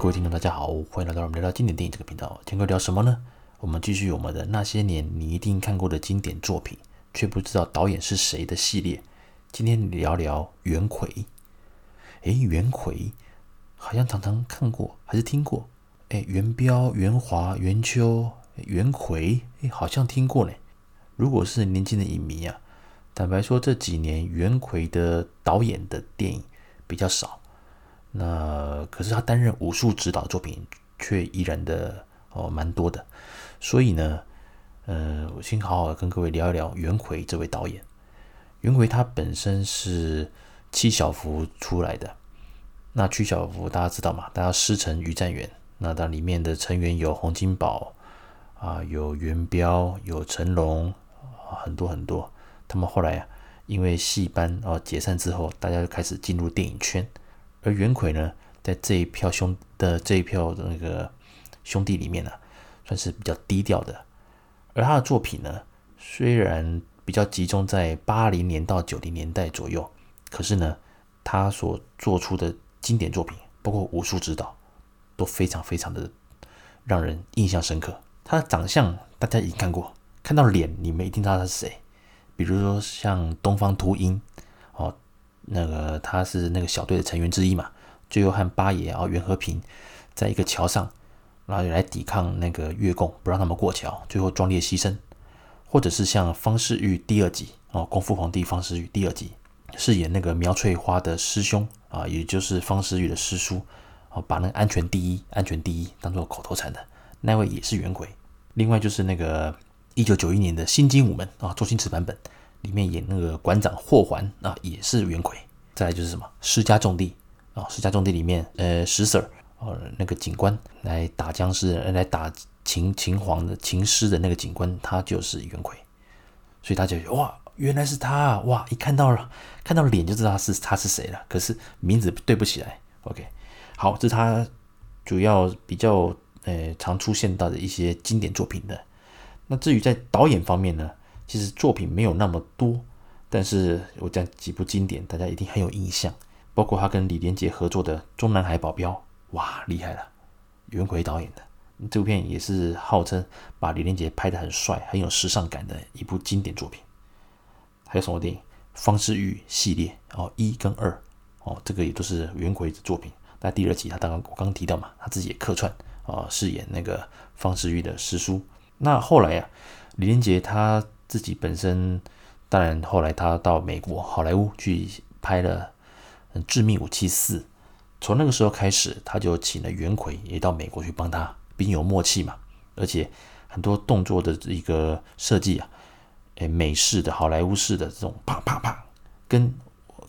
各位听众，大家好，欢迎来到我们聊聊经典电影这个频道。今天聊什么呢？我们继续我们的那些年你一定看过的经典作品，却不知道导演是谁的系列。今天聊聊袁奎。哎，袁奎好像常常看过，还是听过？哎，元彪、元华、元秋、袁奎，哎，好像听过呢。如果是年轻的影迷啊，坦白说，这几年袁奎的导演的电影比较少。那可是他担任武术指导作品却依然的哦蛮多的，所以呢，呃，我先好好跟各位聊一聊袁奎这位导演。袁奎他本身是七小福出来的，那七小福大家知道嘛？大家师承于占元，那它里面的成员有洪金宝啊，有元彪，有成龙，很多很多。他们后来啊，因为戏班哦解散之后，大家就开始进入电影圈。而袁奎呢，在这一票兄的这一票的那个兄弟里面呢、算是比较低调的。而他的作品呢，虽然比较集中在八零年到九零年代左右，可是呢，他所做出的经典作品，包括武术指导，都非常非常的让人印象深刻。他的长相大家已经看过，看到脸你们一定知道他是谁。比如说像东方秃鹰。那个他是那个小队的成员之一嘛，最后和八爷啊袁和平在一个桥上，然后来抵抗那个越共，不让他们过桥，最后壮烈牺牲。或者是像方世玉第二集哦，功夫皇帝方世玉第二集饰演那个苗翠花的师兄啊，也就是方世玉的师叔啊，把那个安全第一、安全第一当做口头禅的那位也是袁奎。另外就是那个一九九一年的新精武门啊，周星驰版本。里面演那个馆长霍桓啊，也是袁奎。再来就是什么《施家种地》啊，《施家种地》里面呃石 Sir 呃那个警官来打僵尸，来打秦秦皇的秦师的那个警官，他就是袁奎。所以大家就哇，原来是他哇！一看到了看到脸就知道他是他是谁了，可是名字对不起来。OK，好，这是他主要比较呃常出现到的一些经典作品的。那至于在导演方面呢？其实作品没有那么多，但是我讲几部经典，大家一定很有印象。包括他跟李连杰合作的《中南海保镖》，哇，厉害了！袁奎导演的这部片也是号称把李连杰拍得很帅、很有时尚感的一部经典作品。还有什么电影？方世玉系列哦，一跟二哦，这个也都是袁奎的作品。那第二集他刚刚我刚提到嘛，他自己也客串啊，饰演那个方世玉的师叔。那后来呀、啊，李连杰他。自己本身，当然后来他到美国好莱坞去拍了《致命武器四》，从那个时候开始，他就请了袁奎也到美国去帮他，并有默契嘛。而且很多动作的一个设计啊，诶，美式的好莱坞式的这种啪啪啪，跟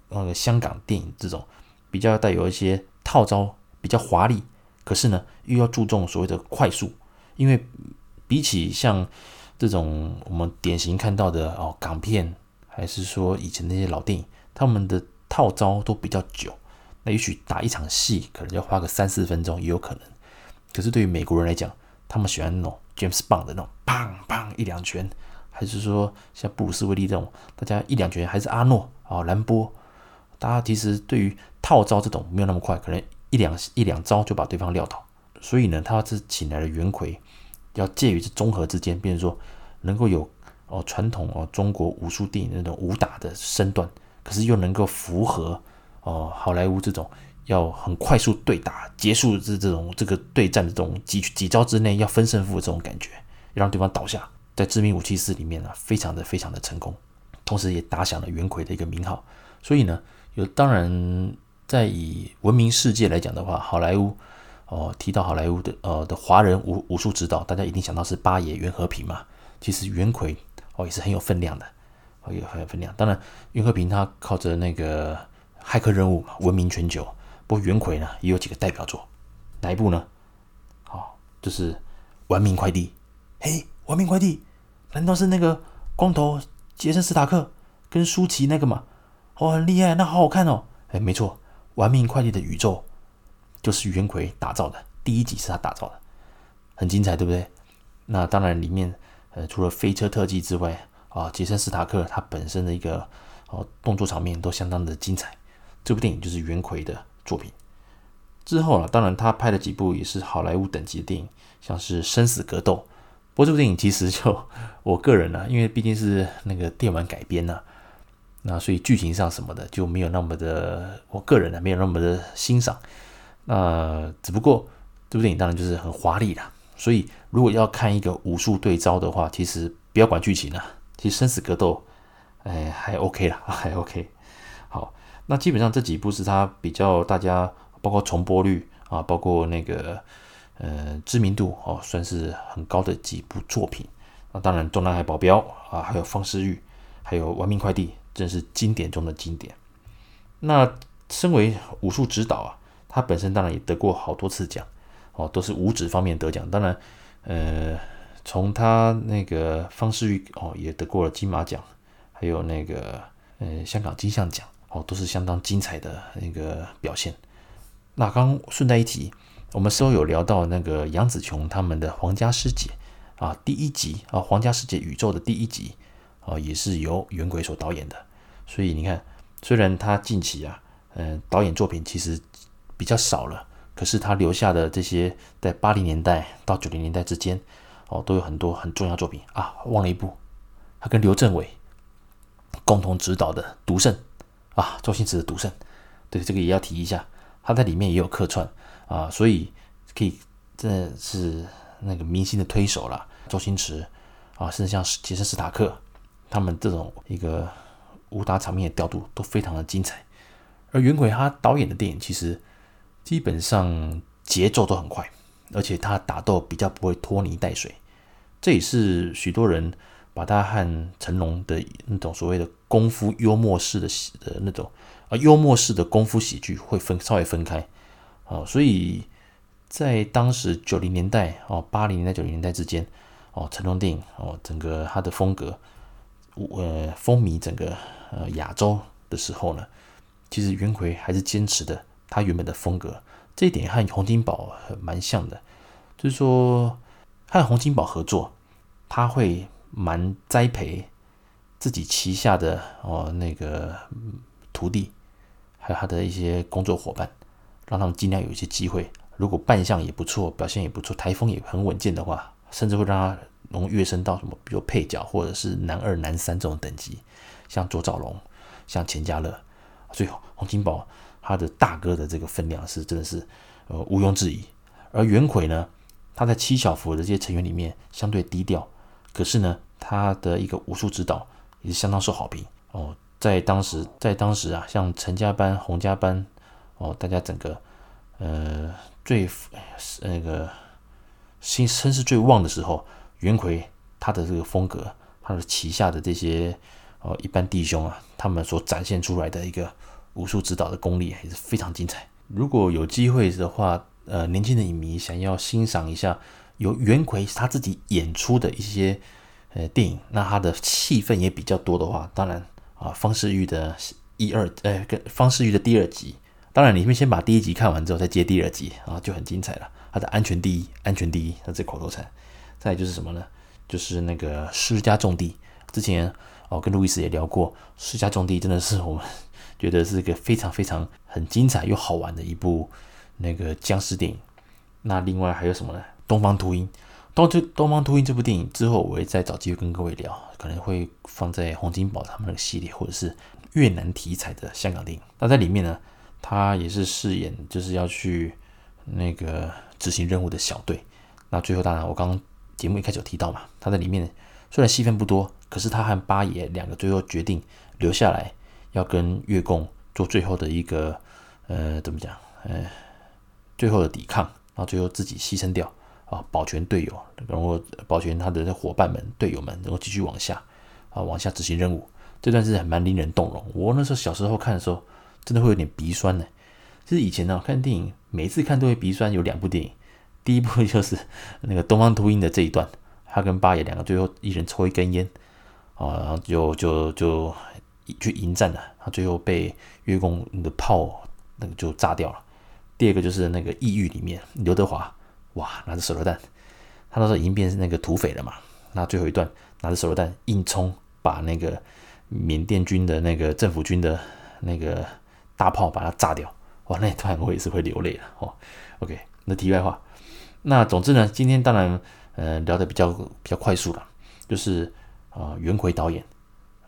那个香港电影这种比较带有一些套招，比较华丽，可是呢又要注重所谓的快速，因为比起像。这种我们典型看到的哦，港片还是说以前那些老电影，他们的套招都比较久。那也许打一场戏可能要花个三四分钟也有可能。可是对于美国人来讲，他们喜欢那种 James Bond 的那种砰砰一两拳，还是说像布鲁斯威利这种，大家一两拳，还是阿诺啊兰波，大家其实对于套招这种没有那么快，可能一两一两招就把对方撂倒。所以呢，他是请来了袁奎。要介于这综合之间，比如说能够有哦传统哦中国武术电影那种武打的身段，可是又能够符合哦好莱坞这种要很快速对打结束这这种这个对战的这种几几招之内要分胜负的这种感觉，让对方倒下。在《致命武器四》里面呢，非常的非常的成功，同时也打响了袁奎的一个名号。所以呢，有当然在以闻名世界来讲的话，好莱坞。哦，提到好莱坞的呃的华人武武术指导，大家一定想到是八爷袁和平嘛。其实袁奎哦也是很有分量的，哦也很有分量。当然袁和平他靠着那个骇客任务闻名全球，不过袁奎呢也有几个代表作，哪一部呢？哦，就是《玩命快递》。嘿，《玩命快递》难道是那个光头杰森斯塔克跟舒淇那个吗？哦，很厉害，那好好看哦。哎，没错，《玩命快递》的宇宙。就是袁奎打造的，第一集是他打造的，很精彩，对不对？那当然，里面呃除了飞车特技之外，啊，杰森·斯塔克他本身的一个哦动作场面都相当的精彩。这部电影就是袁奎的作品。之后啊，当然他拍了几部也是好莱坞等级的电影，像是《生死格斗》。不过这部电影其实就我个人呢、因为毕竟是那个电玩改编呢、那所以剧情上什么的就没有那么的，我个人呢、没有那么的欣赏。那只不过这部电影当然就是很华丽啦，所以如果要看一个武术对招的话，其实不要管剧情了，其实《生死格斗》哎还 OK 啦，还 OK。好，那基本上这几部是他比较大家。包括重播率啊，包括那个呃知名度哦，算是很高的几部作品。那当然，《中南海保镖》啊，还有《方世玉》，还有《玩命快递》，真是经典中的经典。那身为武术指导啊，他本身当然也得过好多次奖哦，都是武指方面得奖。当然，呃，从他那个《方世玉》哦，也得过了金马奖，还有那个呃香港金像奖哦，都是相当精彩的那个表现。那刚顺带一提，我们稍有聊到那个杨紫琼他们的《皇家师姐》啊，第一集啊，《皇家师姐宇宙》的第一集啊，也是由元鬼所导演的。所以你看，虽然他近期啊，嗯，导演作品其实比较少了，可是他留下的这些在八零年代到九零年代之间哦，都有很多很重要作品啊。忘了一部，他跟刘镇伟共同执导的《独圣》啊，周星驰的《独圣》，对，这个也要提一下。他在里面也有客串啊，所以可以真的是那个明星的推手了。周星驰啊，甚至像杰森·斯塔克，他们这种一个武打场面的调度都非常的精彩。而袁奎他导演的电影其实基本上节奏都很快，而且他打斗比较不会拖泥带水，这也是许多人把他和成龙的那种所谓的功夫幽默式的的那种。啊，幽默式的功夫喜剧会分稍微分开，哦，所以在当时九零年代哦，八零年代九零年代之间哦，成龙电影哦，整个他的风格，呃，风靡整个呃亚洲的时候呢，其实元奎还是坚持的他原本的风格，这一点和洪金宝蛮像的，就是说和洪金宝合作，他会蛮栽培自己旗下的哦那个徒弟。还有他的一些工作伙伴，让他们尽量有一些机会。如果扮相也不错，表现也不错，台风也很稳健的话，甚至会让他能跃升到什么，比如配角或者是男二、男三这种等级，像左兆龙，像钱嘉乐。所以洪金宝他的大哥的这个分量是真的是呃毋庸置疑。而元奎呢，他在七小福的这些成员里面相对低调，可是呢，他的一个武术指导也是相当受好评哦。在当时，在当时啊，像陈家班、洪家班，哦，大家整个，呃，最那个声声势最旺的时候，元奎他的这个风格，他的旗下的这些哦一般弟兄啊，他们所展现出来的一个武术指导的功力也是非常精彩。如果有机会的话，呃，年轻的影迷想要欣赏一下由元奎他自己演出的一些呃电影，那他的戏份也比较多的话，当然。啊，方世玉的一二，哎，跟方世玉的第二集，当然你们先把第一集看完之后再接第二集啊，就很精彩了。他的安全第一，安全第一，他这口头禅。再就是什么呢？就是那个施家重地。之前哦，跟路易斯也聊过，施家重地真的是我们觉得是一个非常非常很精彩又好玩的一部那个僵尸电影。那另外还有什么呢？东方秃鹰。东这东方秃鹰这部电影之后，我会再找机会跟各位聊，可能会放在洪金宝他们那个系列，或者是越南题材的香港电影。那在里面呢，他也是饰演就是要去那个执行任务的小队。那最后当然我刚刚节目一开始有提到嘛，他在里面虽然戏份不多，可是他和八爷两个最后决定留下来，要跟越共做最后的一个呃怎么讲呃最后的抵抗，然后最后自己牺牲掉。啊，保全队友，然后保全他的伙伴们、队友们，然后继续往下啊，往下执行任务。这段是很蛮令人动容。我那时候小时候看的时候，真的会有点鼻酸呢。就是以前呢，看电影，每次看都会鼻酸。有两部电影，第一部就是 那个东方秃鹰的这一段，他跟八爷两个最后一人抽一根烟啊，然后就就就去迎战了，他最后被越共的炮那个就炸掉了。第二个就是那个异域里面刘德华。哇，拿着手榴弹，他那时候已经变成那个土匪了嘛。那最后一段拿着手榴弹硬冲，把那个缅甸军的那个政府军的那个大炮把它炸掉。哇，那段我也是会流泪的哦。OK，那题外话，那总之呢，今天当然呃聊得比较比较快速了，就是啊袁奎导演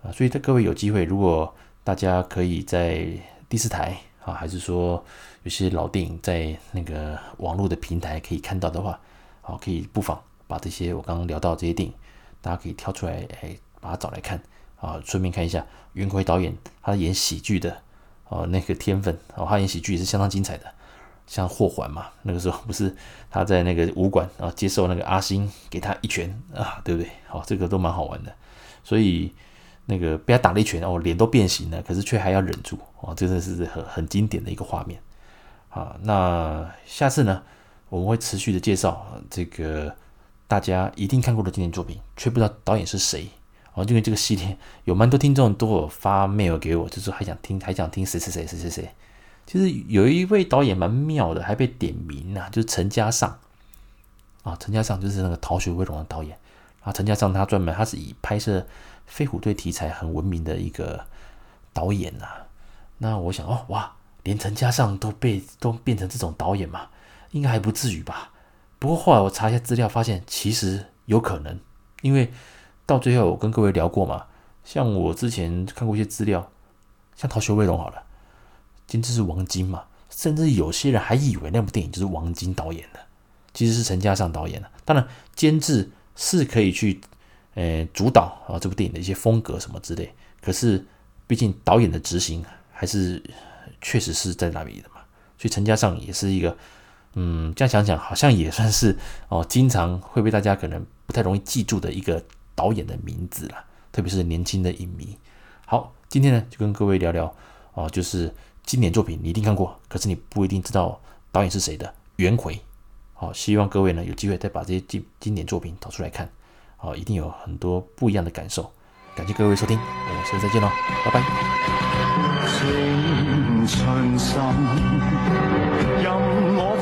啊，所以在各位有机会，如果大家可以在第四台啊，还是说有些老电影在那个网络的平台可以看到的话，好，可以不妨把这些我刚刚聊到这些电影，大家可以挑出来，哎，把它找来看啊，顺便看一下袁奎导演他演喜剧的。哦，那个天分哦，他演喜剧也是相当精彩的，像霍桓嘛，那个时候不是他在那个武馆啊接受那个阿星给他一拳啊，对不对？好、这个都蛮好玩的，所以那个被他打了一拳哦，脸都变形了，可是却还要忍住哦，真的是很很经典的一个画面啊。那下次呢，我们会持续的介绍这个大家一定看过的经典作品，却不知道导演是谁。哦，因为这个系列有蛮多听众都有发 mail 给我，就是还想听，还想听谁谁谁谁谁谁。其实有一位导演蛮妙的，还被点名啊，就是陈嘉上啊，陈嘉上就是那个《逃学威龙》的导演啊。陈嘉上他专门他是以拍摄飞虎队题材很闻名的一个导演呐、那我想哦，哇，连陈嘉上都被都变成这种导演嘛，应该还不至于吧？不过后来我查一下资料，发现其实有可能，因为。到最后，我跟各位聊过嘛，像我之前看过一些资料，像《逃学威龙》好了，监制是王晶嘛，甚至有些人还以为那部电影就是王晶导演的，其实是陈嘉上导演的。当然，监制是可以去呃主导啊这部电影的一些风格什么之类，可是毕竟导演的执行还是确实是在那里的嘛，所以陈嘉上也是一个，嗯，这样想想好像也算是哦，经常会被大家可能不太容易记住的一个。导演的名字啦，特别是年轻的影迷。好，今天呢就跟各位聊聊哦，就是经典作品你一定看过，可是你不一定知道导演是谁的袁奎。好，希望各位呢有机会再把这些经经典作品找出来看，哦，一定有很多不一样的感受。感谢各位收听，我们下次再见喽，拜拜。春任我